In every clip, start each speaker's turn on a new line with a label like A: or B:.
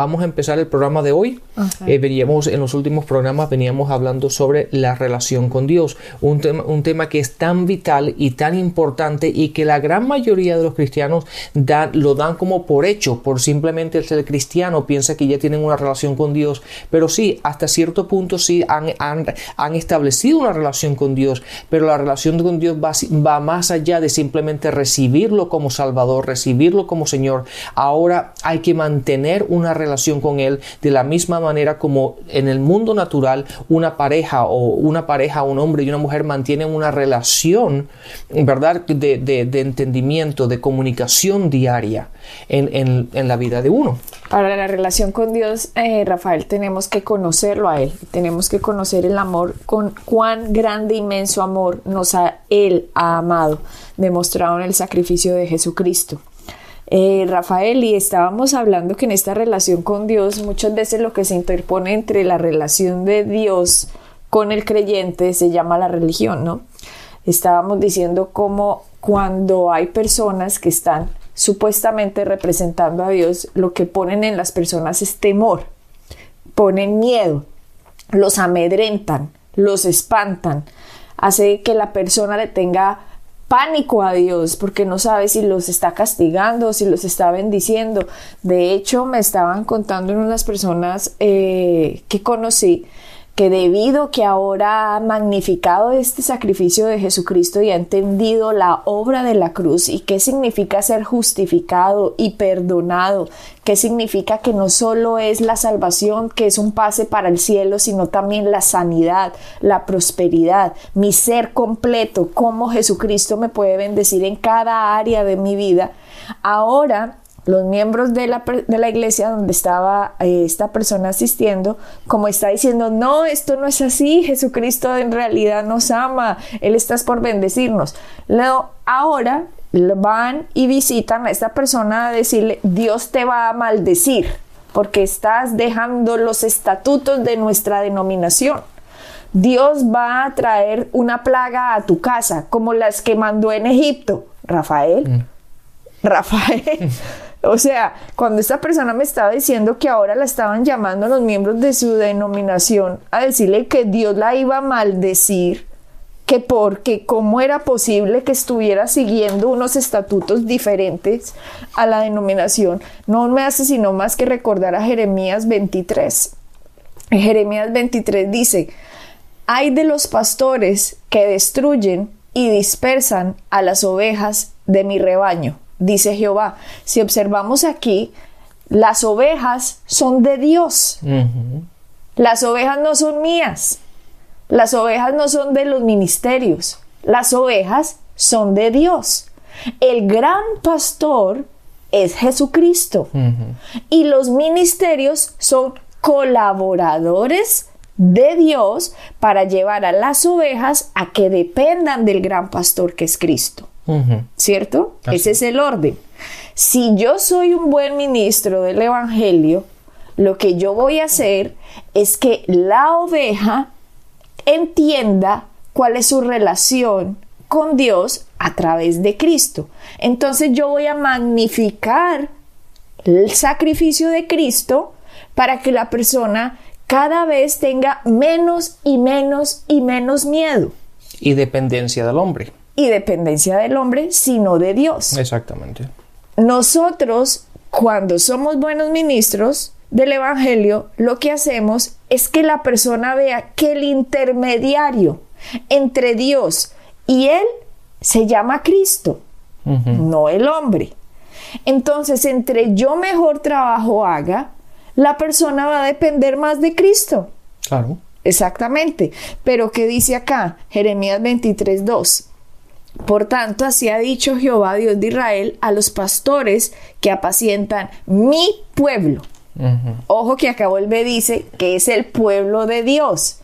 A: Vamos a empezar el programa de hoy. Eh, veníamos en los últimos programas veníamos hablando sobre la relación con Dios, un tema, un tema que es tan vital y tan importante y que la gran mayoría de los cristianos lo dan como por hecho, por simplemente ser cristiano piensa que ya tienen una relación con Dios, pero sí, hasta cierto punto sí han, han, establecido una relación con Dios, pero la relación con Dios va, va más allá de simplemente recibirlo como Salvador, recibirlo como Señor. Ahora hay que mantener una relación con Él de la misma manera como en el mundo natural una pareja o una pareja, un hombre y una mujer mantienen una relación, ¿verdad?, de, de, entendimiento, de comunicación diaria en, en, la vida de uno.
B: Para la relación con Dios, eh, Rafael, tenemos que conocerlo a Él, tenemos que conocer el amor, con cuán grande, inmenso amor nos ha Él ha amado, demostrado en el sacrificio de Jesucristo. Eh, Rafael, y estábamos hablando que en esta relación con Dios muchas veces lo que se interpone entre la relación de Dios con el creyente se llama la religión, ¿no? Estábamos diciendo cómo cuando hay personas que están supuestamente representando a Dios, lo que ponen en las personas es temor, ponen miedo, los amedrentan, los espantan, hace que la persona le tenga pánico a Dios porque no sabe si los está castigando, si los está bendiciendo. De hecho, me estaban contando en unas personas eh, que conocí que debido que ahora ha magnificado este sacrificio de Jesucristo y ha entendido la obra de la cruz y qué significa ser justificado y perdonado, qué significa que no solo es la salvación, que es un pase para el cielo, sino también la sanidad, la prosperidad, mi ser completo, cómo Jesucristo me puede bendecir en cada área de mi vida. Ahora los miembros de la, de la iglesia donde estaba eh, esta persona asistiendo, como está diciendo, no, esto no es así, Jesucristo en realidad nos ama, Él está por bendecirnos. Luego, ahora van y visitan a esta persona a decirle, Dios te va a maldecir porque estás dejando los estatutos de nuestra denominación. Dios va a traer una plaga a tu casa, como las que mandó en Egipto. Rafael, mm. Rafael. O sea, cuando esta persona me estaba diciendo que ahora la estaban llamando los miembros de su denominación a decirle que Dios la iba a maldecir, que porque cómo era posible que estuviera siguiendo unos estatutos diferentes a la denominación, no me hace sino más que recordar a Jeremías 23. Jeremías 23 dice, hay de los pastores que destruyen y dispersan a las ovejas de mi rebaño dice Jehová. Si observamos aquí, las ovejas son de Dios. Las ovejas no son mías. Las ovejas no son de los ministerios. Las ovejas son de Dios. El gran pastor es Jesucristo. Y los ministerios son colaboradores de Dios para llevar a las ovejas a que dependan del gran pastor que es Cristo. ¿Cierto? Ese es el orden. Si yo soy un buen ministro del Evangelio, lo que yo voy a hacer es que la oveja entienda cuál es su relación con Dios a través de Cristo. Entonces yo voy a magnificar el sacrificio de Cristo para que la persona cada vez tenga menos y menos y menos miedo.
A: Y dependencia del hombre
B: y dependencia del hombre, sino de Dios.
A: Exactamente.
B: Nosotros, cuando somos buenos ministros del Evangelio, lo que hacemos es que la persona vea que el intermediario entre Dios y Él se llama Cristo, no el hombre. Entonces, entre yo mejor trabajo haga, la persona va a depender más de Cristo.
A: Claro.
B: Exactamente. Pero ¿qué dice acá? Jeremías 23, 2. Por tanto, así ha dicho Jehová, Dios de Israel, a los pastores que apacientan mi pueblo. Ojo que acá vuelve dice que es el pueblo de Dios.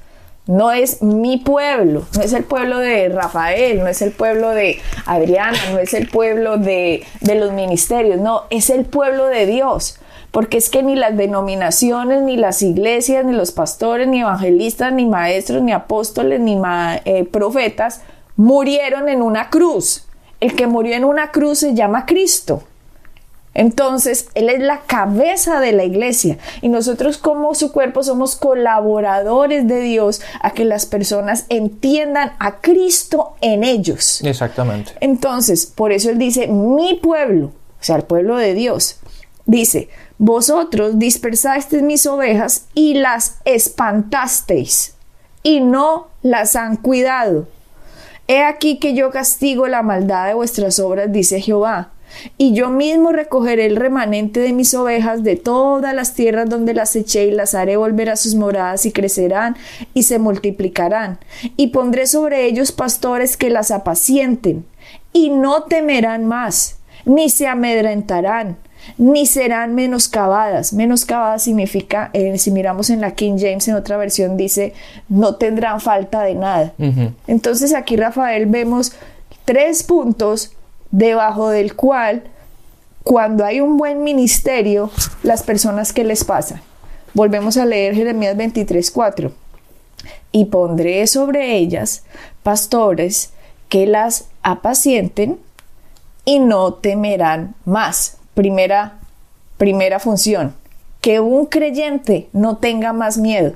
B: no es mi pueblo, no es el pueblo de Rafael, no es el pueblo de Adriana, no es el pueblo de, de los ministerios, no, es el pueblo de Dios porque es que ni las denominaciones, ni las iglesias, ni los pastores, ni evangelistas, ni maestros, ni apóstoles, ni eh, profetas murieron en una cruz. El que murió en una cruz se llama Cristo. Entonces, Él es la cabeza de la iglesia y nosotros como su cuerpo somos colaboradores de Dios a que las personas entiendan a Cristo en ellos.
A: Exactamente.
B: Entonces, por eso Él dice, mi pueblo, o sea, el pueblo de Dios, dice, vosotros dispersasteis mis ovejas y las espantasteis y no las han cuidado. He aquí que yo castigo la maldad de vuestras obras, dice Jehová y yo mismo recogeré el remanente de mis ovejas de todas las tierras donde las eché y las haré volver a sus moradas y crecerán y se multiplicarán. Y pondré sobre ellos pastores que las apacienten y no temerán más, ni se amedrentarán, ni serán menoscabadas. Menoscabadas significa, eh, si miramos en la King James, en otra versión dice, no tendrán falta de nada. Entonces aquí, Rafael, vemos tres puntos debajo del cual, cuando hay un buen ministerio, las personas que les pasa. Volvemos a leer Jeremías 23:4. Y pondré sobre ellas pastores que las apacienten y no temerán más. Primera, primera función, que un creyente no tenga más miedo,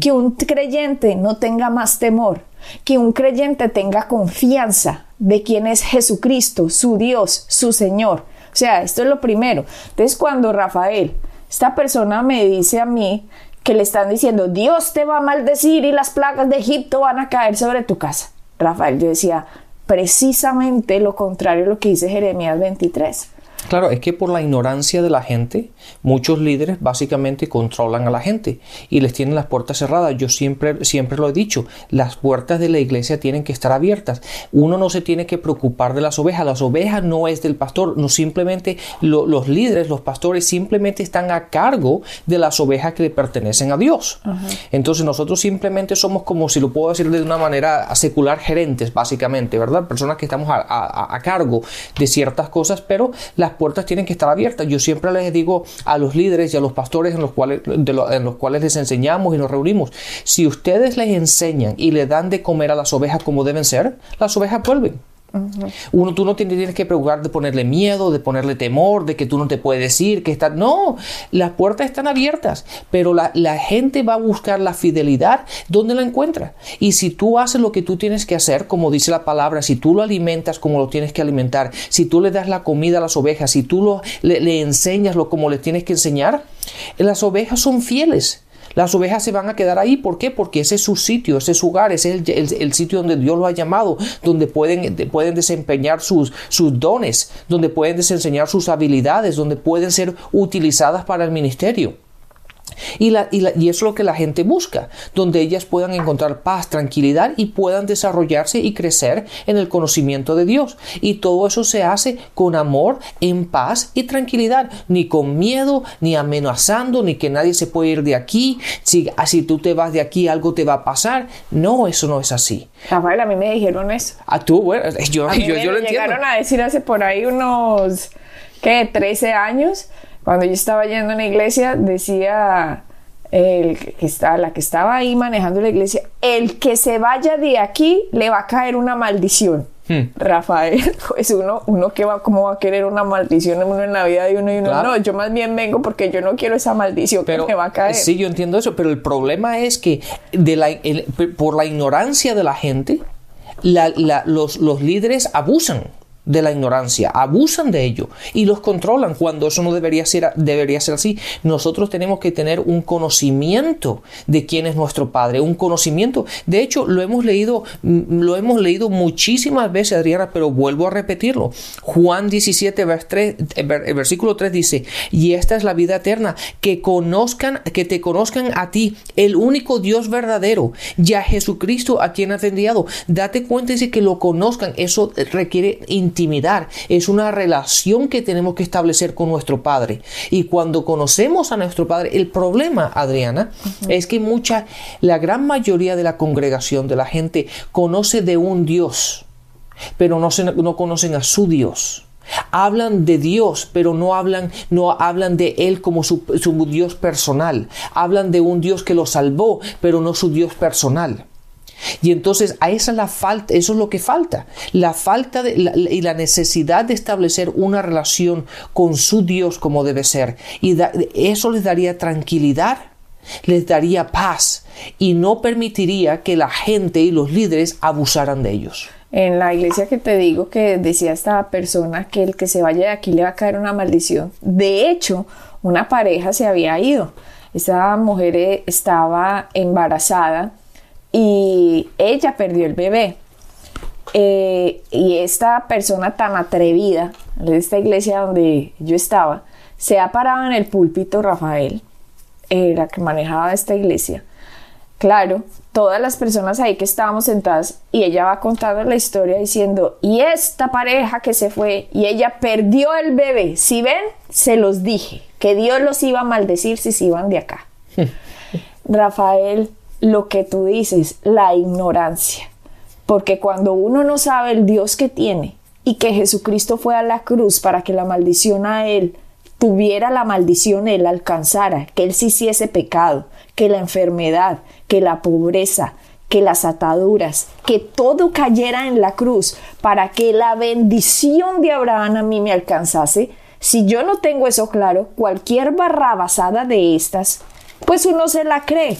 B: que un creyente no tenga más temor, que un creyente tenga confianza de quién es Jesucristo, su Dios, su Señor. O sea, esto es lo primero. Entonces, cuando Rafael, esta persona me dice a mí que le están diciendo, Dios te va a maldecir y las plagas de Egipto van a caer sobre tu casa. Rafael, yo decía, precisamente lo contrario a lo que dice Jeremías 23.
A: Claro, es que por la ignorancia de la gente, muchos líderes básicamente controlan a la gente y les tienen las puertas cerradas. Yo siempre, siempre lo he dicho, las puertas de la iglesia tienen que estar abiertas. Uno no se tiene que preocupar de las ovejas. Las ovejas no es del pastor, no simplemente los líderes, los pastores simplemente están a cargo de las ovejas que le pertenecen a Dios. Entonces nosotros simplemente somos como, si lo puedo decir de una manera secular, gerentes, básicamente, ¿verdad? Personas que estamos a, a cargo de ciertas cosas, pero las puertas tienen que estar abiertas. Yo siempre les digo a los líderes y a los pastores en los cuales, en los cuales les enseñamos y nos reunimos, si ustedes les enseñan y le dan de comer a las ovejas como deben ser, las ovejas vuelven. Uno, tú no tienes que preocupar de ponerle miedo, de ponerle temor, de que tú no te puedes decir, que está. No, las puertas están abiertas, pero la, gente va a buscar la fidelidad donde la encuentra. Y si tú haces lo que tú tienes que hacer, como dice la palabra, si tú lo alimentas como lo tienes que alimentar, si tú le das la comida a las ovejas, si tú lo, le, le enseñas lo como le tienes que enseñar, las ovejas son fieles. Las ovejas se van a quedar ahí. ¿Por qué? Porque ese es su sitio, ese es su hogar, ese es el, sitio donde Dios lo ha llamado, donde pueden, pueden desempeñar sus, sus dones, donde pueden desenseñar sus habilidades, donde pueden ser utilizadas para el ministerio. Y, la, y, eso es lo que la gente busca, donde ellas puedan encontrar paz, tranquilidad y puedan desarrollarse y crecer en el conocimiento de Dios. Y todo eso se hace con amor, en paz y tranquilidad, ni con miedo, ni amenazando, ni que nadie se puede ir de aquí, si, ah, si tú te vas de aquí algo te va a pasar. No, eso no es así.
B: Rafael, a mí me dijeron eso.
A: A ah, tú, bueno, yo,
B: a
A: yo,
B: lo llegaron a decir hace por ahí unos, ¿qué? 13 años cuando yo estaba yendo a una iglesia, decía el que está, la que estaba ahí manejando la iglesia, el que se vaya de aquí le va a caer una maldición. Hmm. Rafael, pues uno, uno que va, ¿cómo va a querer una maldición en la vida de uno y uno? No, yo más bien vengo porque yo no quiero esa maldición pero, que me va a caer.
A: Sí, yo entiendo eso, pero el problema es que de la, por la ignorancia de la gente, los, los líderes abusan de la ignorancia, abusan de ello y los controlan cuando eso no debería ser, debería ser así. Nosotros tenemos que tener un conocimiento de quién es nuestro Padre, un conocimiento. De hecho, lo hemos leído, mm, lo hemos leído muchísimas veces, Adriana, pero vuelvo a repetirlo. Juan 17, el versículo 3 dice, y esta es la vida eterna, que conozcan, que te conozcan a ti, el único Dios verdadero, ya Jesucristo a quien has enviado. Date cuenta de que lo conozcan, eso requiere intimidar, es una relación que tenemos que establecer con nuestro Padre. Y cuando conocemos a nuestro Padre, el problema, Adriana, es que mucha, la gran mayoría de la congregación, de la gente, conoce de un Dios, pero no, no conocen a su Dios. Hablan de Dios, pero no hablan, no hablan de Él como su, Dios personal. Hablan de un Dios que lo salvó, pero no su Dios personal. Y entonces a esa la falta, eso es lo que falta, la falta y la necesidad de establecer una relación con su Dios como debe ser. Y eso les daría tranquilidad, les daría paz y no permitiría que la gente y los líderes abusaran de ellos
B: en la iglesia que te digo que decía esta persona que el que se vaya de aquí le va a caer una maldición. De hecho, una pareja se había ido. Esta mujer eh, estaba embarazada y ella perdió el bebé. Eh, y esta persona tan atrevida de esta iglesia donde yo estaba, se ha parado en el púlpito Rafael, eh, la que manejaba esta iglesia. Claro, todas las personas ahí que estábamos sentadas y ella va contando la historia diciendo, y esta pareja que se fue y ella perdió el bebé, si ven, se los dije, que Dios los iba a maldecir si se iban de acá. Rafael, lo que tú dices, la ignorancia, porque cuando uno no sabe el Dios que tiene y que Jesucristo fue a la cruz para que la maldición a él tuviera la maldición, él alcanzara, que él sí hiciese pecado, que la enfermedad, que la pobreza, que las ataduras, que todo cayera en la cruz para que la bendición de Abraham a mí me alcanzase, si yo no tengo eso claro, cualquier barrabasada de estas, pues uno se la cree.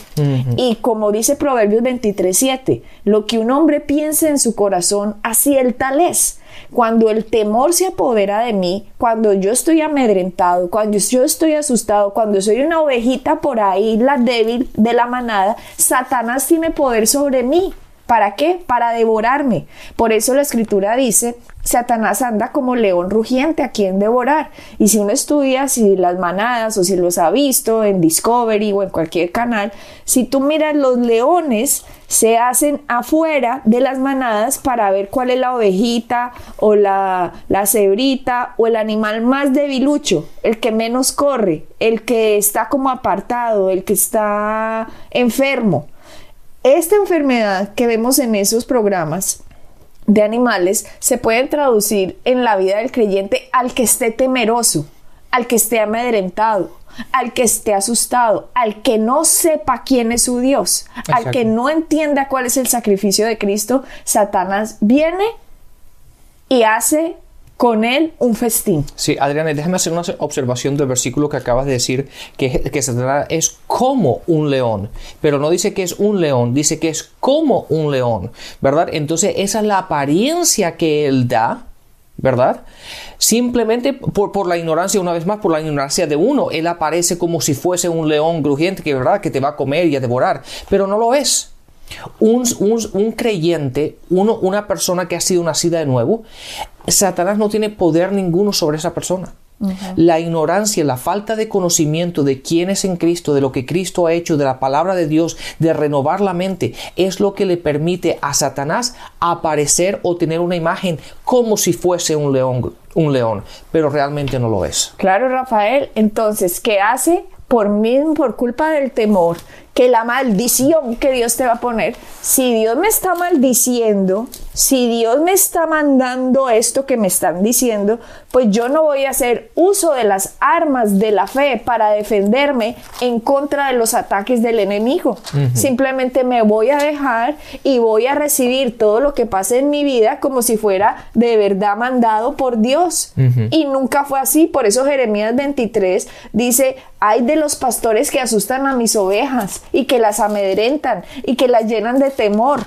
B: Y como dice Proverbios 23:7, lo que un hombre piense en su corazón, así el tal es. Cuando el temor se apodera de mí, cuando yo estoy amedrentado, cuando yo estoy asustado, cuando soy una ovejita por ahí, la débil de la manada, Satanás tiene poder sobre mí. ¿Para qué? Para devorarme. Por eso la escritura dice, Satanás anda como león rugiente a quien devorar. Y si uno estudia si las manadas o si los ha visto en Discovery o en cualquier canal, si tú miras los leones se hacen afuera de las manadas para ver cuál es la ovejita o la, la cebrita o el animal más debilucho, el que menos corre, el que está como apartado, el que está enfermo. Esta enfermedad que vemos en esos programas de animales se puede traducir en la vida del creyente al que esté temeroso, al que esté amedrentado, al que esté asustado, al que no sepa quién es su Dios, al que no entienda cuál es el sacrificio de Cristo, Satanás viene y hace con él un festín.
A: Sí, Adriana, déjame hacer una observación del versículo que acabas de decir, que, que Satanás es como un león, pero no dice que es un león, dice que es como un león, ¿verdad? Entonces esa es la apariencia que él da, ¿verdad? Simplemente por, por, la ignorancia, una vez más, por la ignorancia de uno, él aparece como si fuese un león crujiente que, ¿verdad? que te va a comer y a devorar, pero no lo es. Un, un, creyente, uno, una persona que ha sido nacida de nuevo, Satanás no tiene poder ninguno sobre esa persona. La ignorancia, la falta de conocimiento de quién es en Cristo, de lo que Cristo ha hecho, de la palabra de Dios, de renovar la mente, es lo que le permite a Satanás aparecer o tener una imagen como si fuese un león, un león, pero realmente no lo es.
B: Claro, Rafael. Entonces, ¿qué hace? Por mí, por culpa del temor, que la maldición que Dios te va a poner, si Dios me está maldiciendo, si Dios me está mandando esto que me están diciendo, pues yo no voy a hacer uso de las armas de la fe para defenderme en contra de los ataques del enemigo. Simplemente me voy a dejar y voy a recibir todo lo que pase en mi vida como si fuera de verdad mandado por Dios. Y nunca fue así. Por eso Jeremías 23 dice, hay de los pastores que asustan a mis ovejas y que las amedrentan y que las llenan de temor.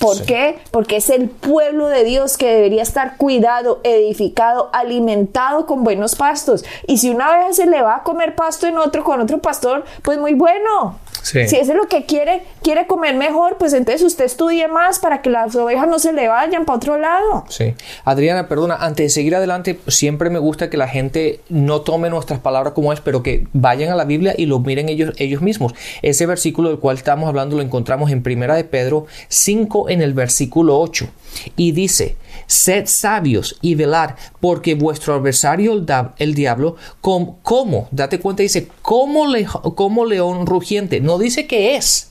B: ¿Por qué? Porque es el pueblo de Dios que debería estar cuidado, edificado, alimentado con buenos pastos. Y si una vez se le va a comer pasto en otro con otro pastor, pues muy bueno. Si eso es lo que quiere, quiere comer mejor, pues entonces usted estudie más para que las ovejas no se le vayan para otro lado.
A: Sí. Adriana, perdona, antes de seguir adelante, siempre me gusta que la gente no tome nuestras palabras como es, pero que vayan a la Biblia y lo miren ellos, ellos mismos. Ese versículo del cual estamos hablando lo encontramos en Primera de Pedro 5, en el versículo 8 y dice, sed sabios y velar, porque vuestro adversario el, diablo, como, date cuenta, dice, como, como león rugiente, no dice que es,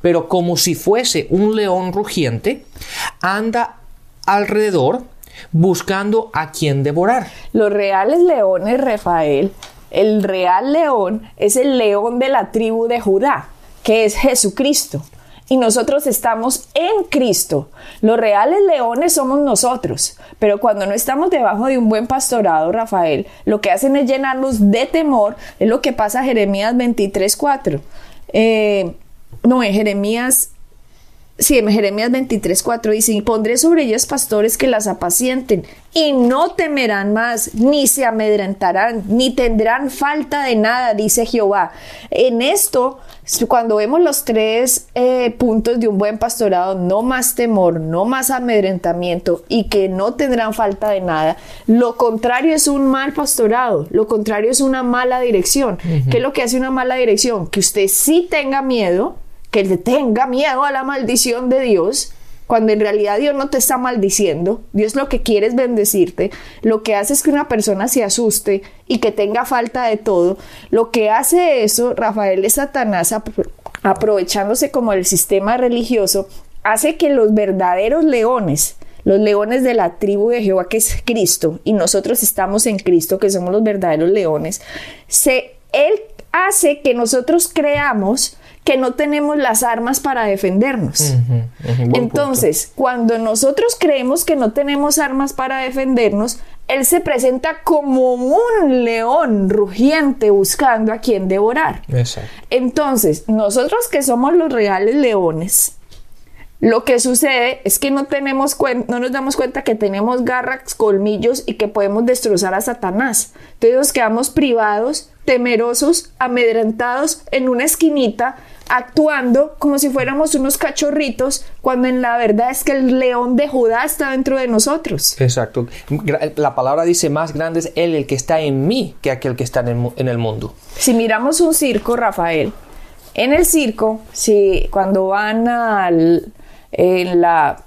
A: pero como si fuese un león rugiente, anda alrededor buscando a quien devorar.
B: Los reales leones, Rafael, el real león es el león de la tribu de Judá, que es Jesucristo. Y nosotros estamos en Cristo. Los reales leones somos nosotros. Pero cuando no estamos debajo de un buen pastorado, Rafael, lo que hacen es llenarnos de temor. Es lo que pasa Jeremías 23.4. Eh, no, en Jeremías Sí, en Jeremías 23, 4 dice, y pondré sobre ellas pastores que las apacienten, y no temerán más, ni se amedrentarán, ni tendrán falta de nada, dice Jehová. En esto, cuando vemos los tres eh, puntos de un buen pastorado, no más temor, no más amedrentamiento, y que no tendrán falta de nada, lo contrario es un mal pastorado, lo contrario es una mala dirección. ¿Qué es lo que hace una mala dirección? Que usted sí tenga miedo, que le tenga miedo a la maldición de Dios, cuando en realidad Dios no te está maldiciendo, Dios lo que quiere es bendecirte, lo que hace es que una persona se asuste y que tenga falta de todo, lo que hace eso, Rafael de Satanás, aprovechándose como el sistema religioso, hace que los verdaderos leones, los leones de la tribu de Jehová, que es Cristo, y nosotros estamos en Cristo, que somos los verdaderos leones, se, Él hace que nosotros creamos que no tenemos las armas para defendernos. Entonces, cuando nosotros creemos que no tenemos armas para defendernos, Él se presenta como un león rugiente buscando a quien devorar. Entonces, nosotros que somos los reales leones, lo que sucede es que no, tenemos no nos damos cuenta que tenemos garras, colmillos y que podemos destrozar a Satanás. Entonces nos quedamos privados, temerosos, amedrentados en una esquinita actuando como si fuéramos unos cachorritos, cuando en la verdad es que el león de Judá está dentro de nosotros.
A: Exacto. La palabra dice, más grande es él el que está en mí que aquel que está en el, mundo.
B: Si miramos un circo, Rafael, en el circo, si cuando van al, en la,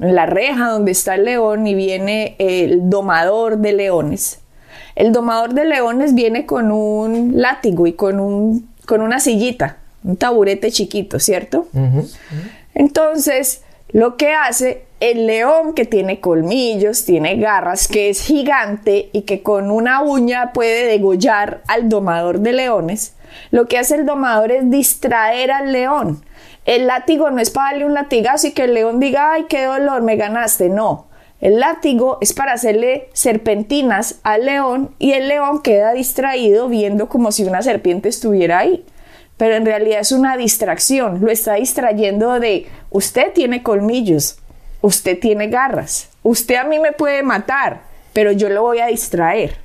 B: en la reja donde está el león y viene el domador de leones, el domador de leones viene con un látigo y con, un, con una sillita un taburete chiquito, ¿cierto? Entonces, lo que hace el león que tiene colmillos, tiene garras, que es gigante y que con una uña puede degollar al domador de leones, lo que hace el domador es distraer al león. El látigo no es para darle un latigazo y que el león diga, ay, qué dolor, me ganaste. No, el látigo es para hacerle serpentinas al león y el león queda distraído viendo como si una serpiente estuviera ahí pero en realidad es una distracción, lo está distrayendo de usted tiene colmillos, usted tiene garras, usted a mí me puede matar, pero yo lo voy a distraer.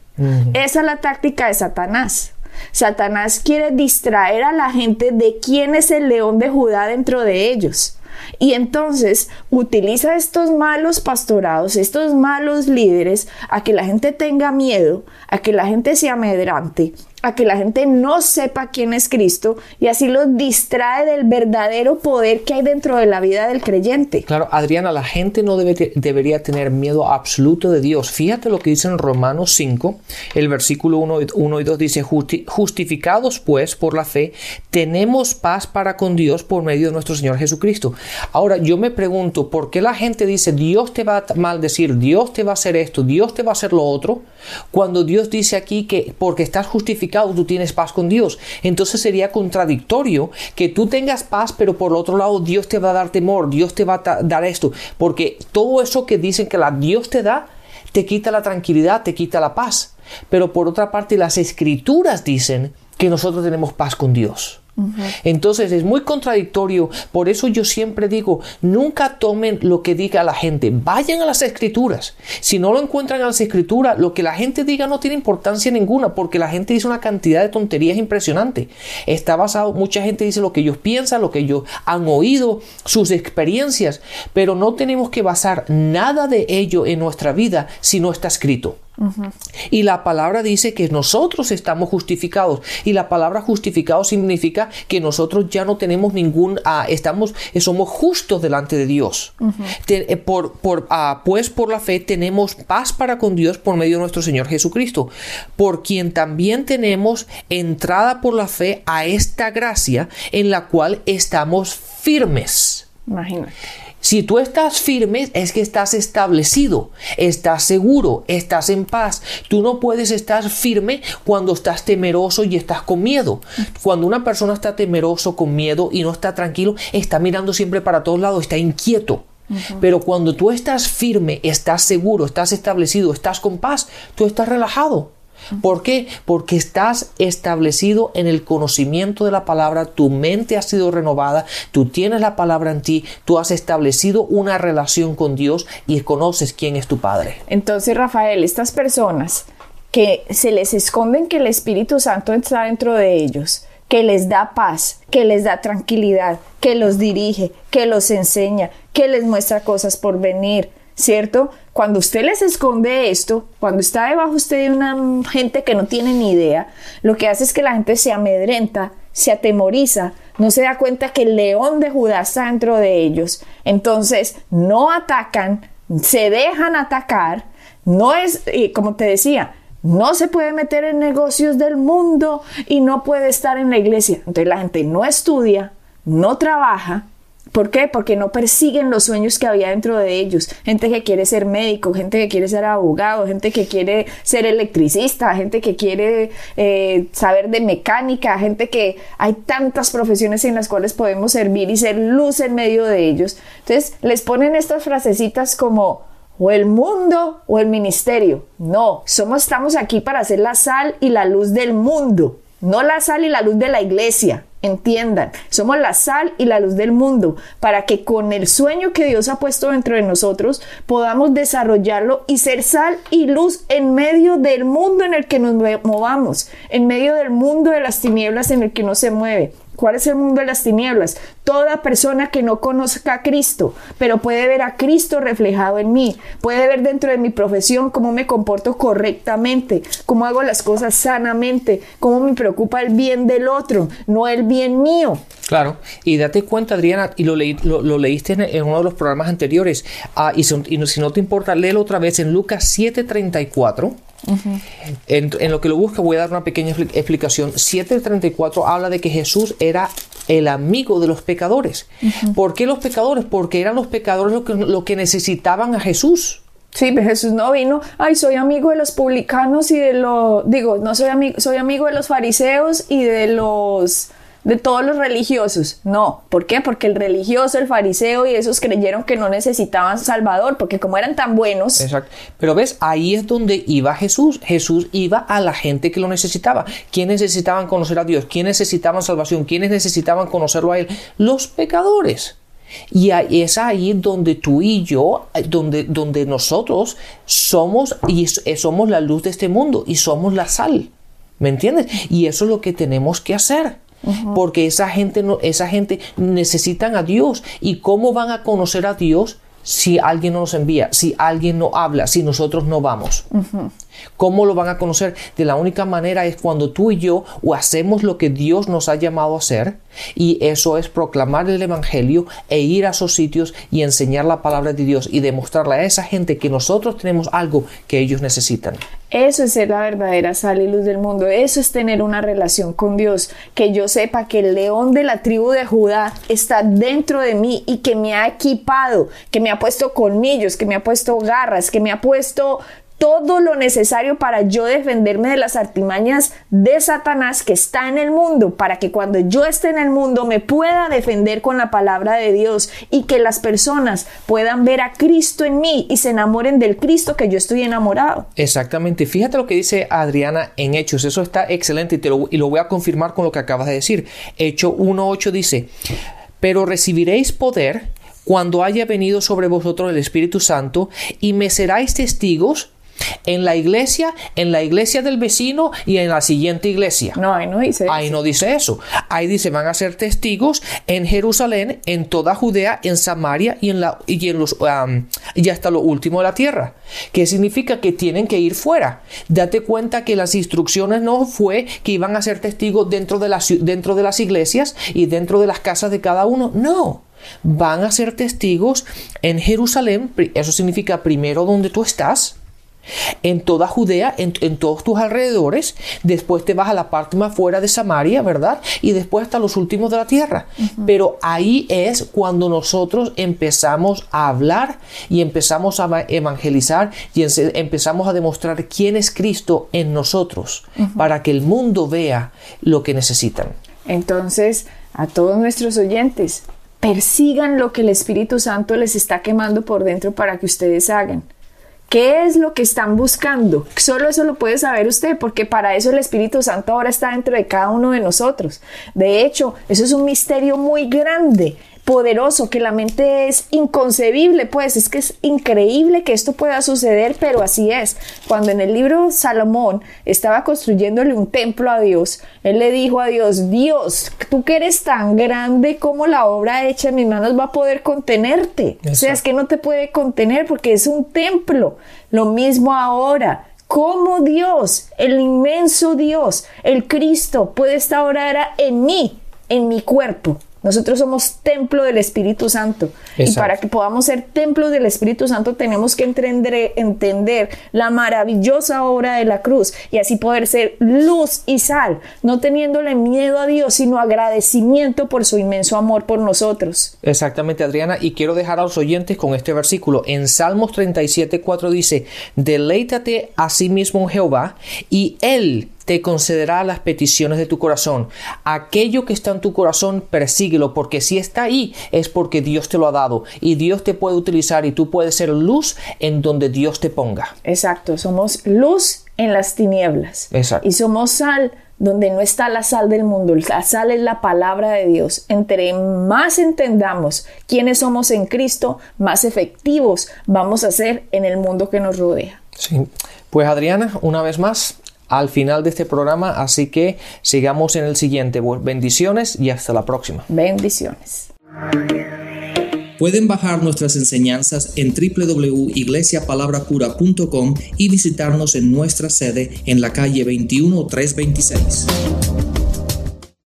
B: Esa es la táctica de Satanás. Satanás quiere distraer a la gente de quién es el león de Judá dentro de ellos. Y entonces utiliza estos malos pastorados, estos malos líderes, a que la gente tenga miedo, a que la gente se amedrante, a que la gente no sepa quién es Cristo y así los distrae del verdadero poder que hay dentro de la vida del creyente.
A: Claro, Adriana, la gente no debe, debería tener miedo absoluto de Dios. Fíjate lo que dice en Romanos 5, el versículo 1, 1 y 2 dice, justificados pues por la fe, tenemos paz para con Dios por medio de nuestro Señor Jesucristo. Ahora, yo me pregunto, ¿por qué la gente dice, Dios te va a maldecir, Dios te va a hacer esto, Dios te va a hacer lo otro? Cuando Dios dice aquí que porque estás justificado, tú tienes paz con Dios. Entonces sería contradictorio que tú tengas paz, pero por otro lado Dios te va a dar temor, Dios te va a dar esto, porque todo eso que dicen que la Dios te da, te quita la tranquilidad, te quita la paz. Pero por otra parte, las escrituras dicen que nosotros tenemos paz con Dios. Entonces es muy contradictorio, por eso yo siempre digo, nunca tomen lo que diga la gente, vayan a las escrituras. Si no lo encuentran en las escrituras, lo que la gente diga no tiene importancia ninguna, porque la gente dice una cantidad de tonterías impresionante. Está basado, mucha gente dice lo que ellos piensan, lo que ellos han oído, sus experiencias, pero no tenemos que basar nada de ello en nuestra vida si no está escrito. Y la palabra dice que nosotros estamos justificados. Y la palabra justificado significa que nosotros ya no tenemos ningún, ah, estamos, eh, somos justos delante de Dios. Eh, por, por, ah, pues por la fe tenemos paz para con Dios por medio de nuestro Señor Jesucristo, por quien también tenemos entrada por la fe a esta gracia en la cual estamos firmes.
B: Imagínate.
A: Si tú estás firme, es que estás establecido, estás seguro, estás en paz. Tú no puedes estar firme cuando estás temeroso y estás con miedo. Cuando una persona está temeroso, con miedo y no está tranquilo, está mirando siempre para todos lados, está inquieto. Pero cuando tú estás firme, estás seguro, estás establecido, estás con paz, tú estás relajado. ¿Por qué? Porque estás establecido en el conocimiento de la palabra, tu mente ha sido renovada, tú tienes la palabra en ti, tú has establecido una relación con Dios y conoces quién es tu Padre.
B: Entonces, Rafael, estas personas que se les esconden que el Espíritu Santo está dentro de ellos, que les da paz, que les da tranquilidad, que los dirige, que los enseña, que les muestra cosas por venir, ¿cierto? Cuando usted les esconde esto, cuando está debajo usted de una gente que no tiene ni idea, lo que hace es que la gente se amedrenta, se atemoriza, no se da cuenta que el león de Judá está dentro de ellos. Entonces, no atacan, se dejan atacar, no es, como te decía, no se puede meter en negocios del mundo y no puede estar en la iglesia. Entonces la gente no estudia, no trabaja, ¿Por qué? Porque no persiguen los sueños que había dentro de ellos. Gente que quiere ser médico, gente que quiere ser abogado, gente que quiere ser electricista, gente que quiere eh, saber de mecánica, gente que hay tantas profesiones en las cuales podemos servir y ser luz en medio de ellos. Entonces les ponen estas frasecitas como o el mundo o el ministerio. No, somos, estamos aquí para hacer la sal y la luz del mundo, no la sal y la luz de la iglesia. Entiendan, somos la sal y la luz del mundo para que con el sueño que Dios ha puesto dentro de nosotros podamos desarrollarlo y ser sal y luz en medio del mundo en el que nos movamos, en medio del mundo de las tinieblas en el que no se mueve. ¿Cuál es el mundo de las tinieblas? Toda persona que no conozca a Cristo, pero puede ver a Cristo reflejado en mí, puede ver dentro de mi profesión cómo me comporto correctamente, cómo hago las cosas sanamente, cómo me preocupa el bien del otro, no el bien mío.
A: Claro, y date cuenta, Adriana, y lo, leíste en, uno de los programas anteriores, ah, y, si, no te importa, léelo otra vez en Lucas 7:34 en, lo que lo busca voy a dar una pequeña explicación. 7.34 habla de que Jesús era el amigo de los pecadores. ¿Por qué los pecadores? Porque eran los pecadores los que, lo que necesitaban a Jesús.
B: Sí, pero Jesús no vino, ay, soy amigo de los publicanos y de los, digo, no soy amigo, soy amigo de los fariseos y de los de todos los religiosos. No, ¿por qué? Porque el religioso, el fariseo y esos creyeron que no necesitaban Salvador, porque como eran tan buenos.
A: Exacto. Pero ves, ahí es donde iba Jesús. Jesús iba a la gente que lo necesitaba. ¿Quiénes necesitaban conocer a Dios? ¿Quiénes necesitaban salvación? ¿Quiénes necesitaban conocerlo a Él? Los pecadores. Y es ahí donde tú y yo, donde, donde nosotros somos y somos la luz de este mundo y somos la sal. ¿Me entiendes? Y eso es lo que tenemos que hacer. Porque esa gente, no, esa gente necesitan a Dios. ¿Y cómo van a conocer a Dios si alguien no nos envía, si alguien no habla, si nosotros no vamos? ¿Cómo lo van a conocer? De la única manera es cuando tú y yo hacemos lo que Dios nos ha llamado a hacer, y eso es proclamar el Evangelio e ir a esos sitios y enseñar la palabra de Dios y demostrarle a esa gente que nosotros tenemos algo que ellos necesitan.
B: Eso es ser la verdadera sal y luz del mundo. Eso es tener una relación con Dios. Que yo sepa que el león de la tribu de Judá está dentro de mí y que me ha equipado, que me ha puesto colmillos, que me ha puesto garras, que me ha puesto todo lo necesario para yo defenderme de las artimañas de Satanás que está en el mundo, para que cuando yo esté en el mundo me pueda defender con la palabra de Dios y que las personas puedan ver a Cristo en mí y se enamoren del Cristo que yo estoy enamorado.
A: Exactamente. Fíjate lo que dice Adriana en Hechos. Eso está excelente y, te lo, y lo voy a confirmar con lo que acabas de decir. Hecho 1.8 dice, pero recibiréis poder cuando haya venido sobre vosotros el Espíritu Santo y me seráis testigos en la iglesia, en la iglesia del vecino y en la siguiente iglesia.
B: No, ahí no dice
A: Ahí no dice eso. Ahí dice, van a ser testigos en Jerusalén, en toda Judea, en Samaria y en, la, y en los, y hasta lo último de la tierra. ¿Qué significa? Que tienen que ir fuera. Date cuenta que las instrucciones no fue que iban a ser testigos dentro de, las, dentro de las iglesias y dentro de las casas de cada uno. No van a ser testigos en Jerusalén, eso significa primero donde tú estás, en toda Judea, en, todos tus alrededores, después te vas a la parte más fuera de Samaria, ¿verdad? Y después hasta los últimos de la tierra. Pero ahí es cuando nosotros empezamos a hablar y empezamos a evangelizar y empezamos a demostrar quién es Cristo en nosotros, para que el mundo vea lo que necesitan.
B: Entonces, a todos nuestros oyentes, persigan lo que el Espíritu Santo les está quemando por dentro para que ustedes hagan. ¿Qué es lo que están buscando? Solo eso lo puede saber usted, porque para eso el Espíritu Santo ahora está dentro de cada uno de nosotros. De hecho, eso es un misterio muy grande poderoso, que la mente es inconcebible, pues es que es increíble que esto pueda suceder, pero así es. Cuando en el libro Salomón estaba construyéndole un templo a Dios, él le dijo a Dios, Dios, tú que eres tan grande como la obra hecha en mis manos va a poder contenerte. O sea, es que no te puede contener porque es un templo. Lo mismo ahora. ¿Cómo Dios, el inmenso Dios, el Cristo, puede estar ahora en mí, en mi cuerpo? Nosotros somos templo del Espíritu Santo. Y para que podamos ser templo del Espíritu Santo tenemos que entender, entender la maravillosa obra de la cruz y así poder ser luz y sal, no teniéndole miedo a Dios, sino agradecimiento por su inmenso amor por nosotros.
A: Exactamente, Adriana. Y quiero dejar a los oyentes con este versículo. En Salmos 37, 4 dice, deleítate a sí mismo en Jehová y Él te concederá las peticiones de tu corazón. Aquello que está en tu corazón, persíguelo, porque si está ahí es porque Dios te lo ha dado y Dios te puede utilizar y tú puedes ser luz en donde Dios te ponga.
B: Exacto, somos luz en las tinieblas.
A: Exacto.
B: Y somos sal donde no está la sal del mundo. La sal es la palabra de Dios. Entre más entendamos quiénes somos en Cristo, más efectivos vamos a ser en el mundo que nos rodea.
A: Sí. Pues Adriana, una vez más, al final de este programa, así que sigamos en el siguiente. Bendiciones y hasta la próxima.
B: Bendiciones.
A: Pueden bajar nuestras enseñanzas en www.iglesiapalabracura.com y visitarnos en nuestra sede en la calle 21326.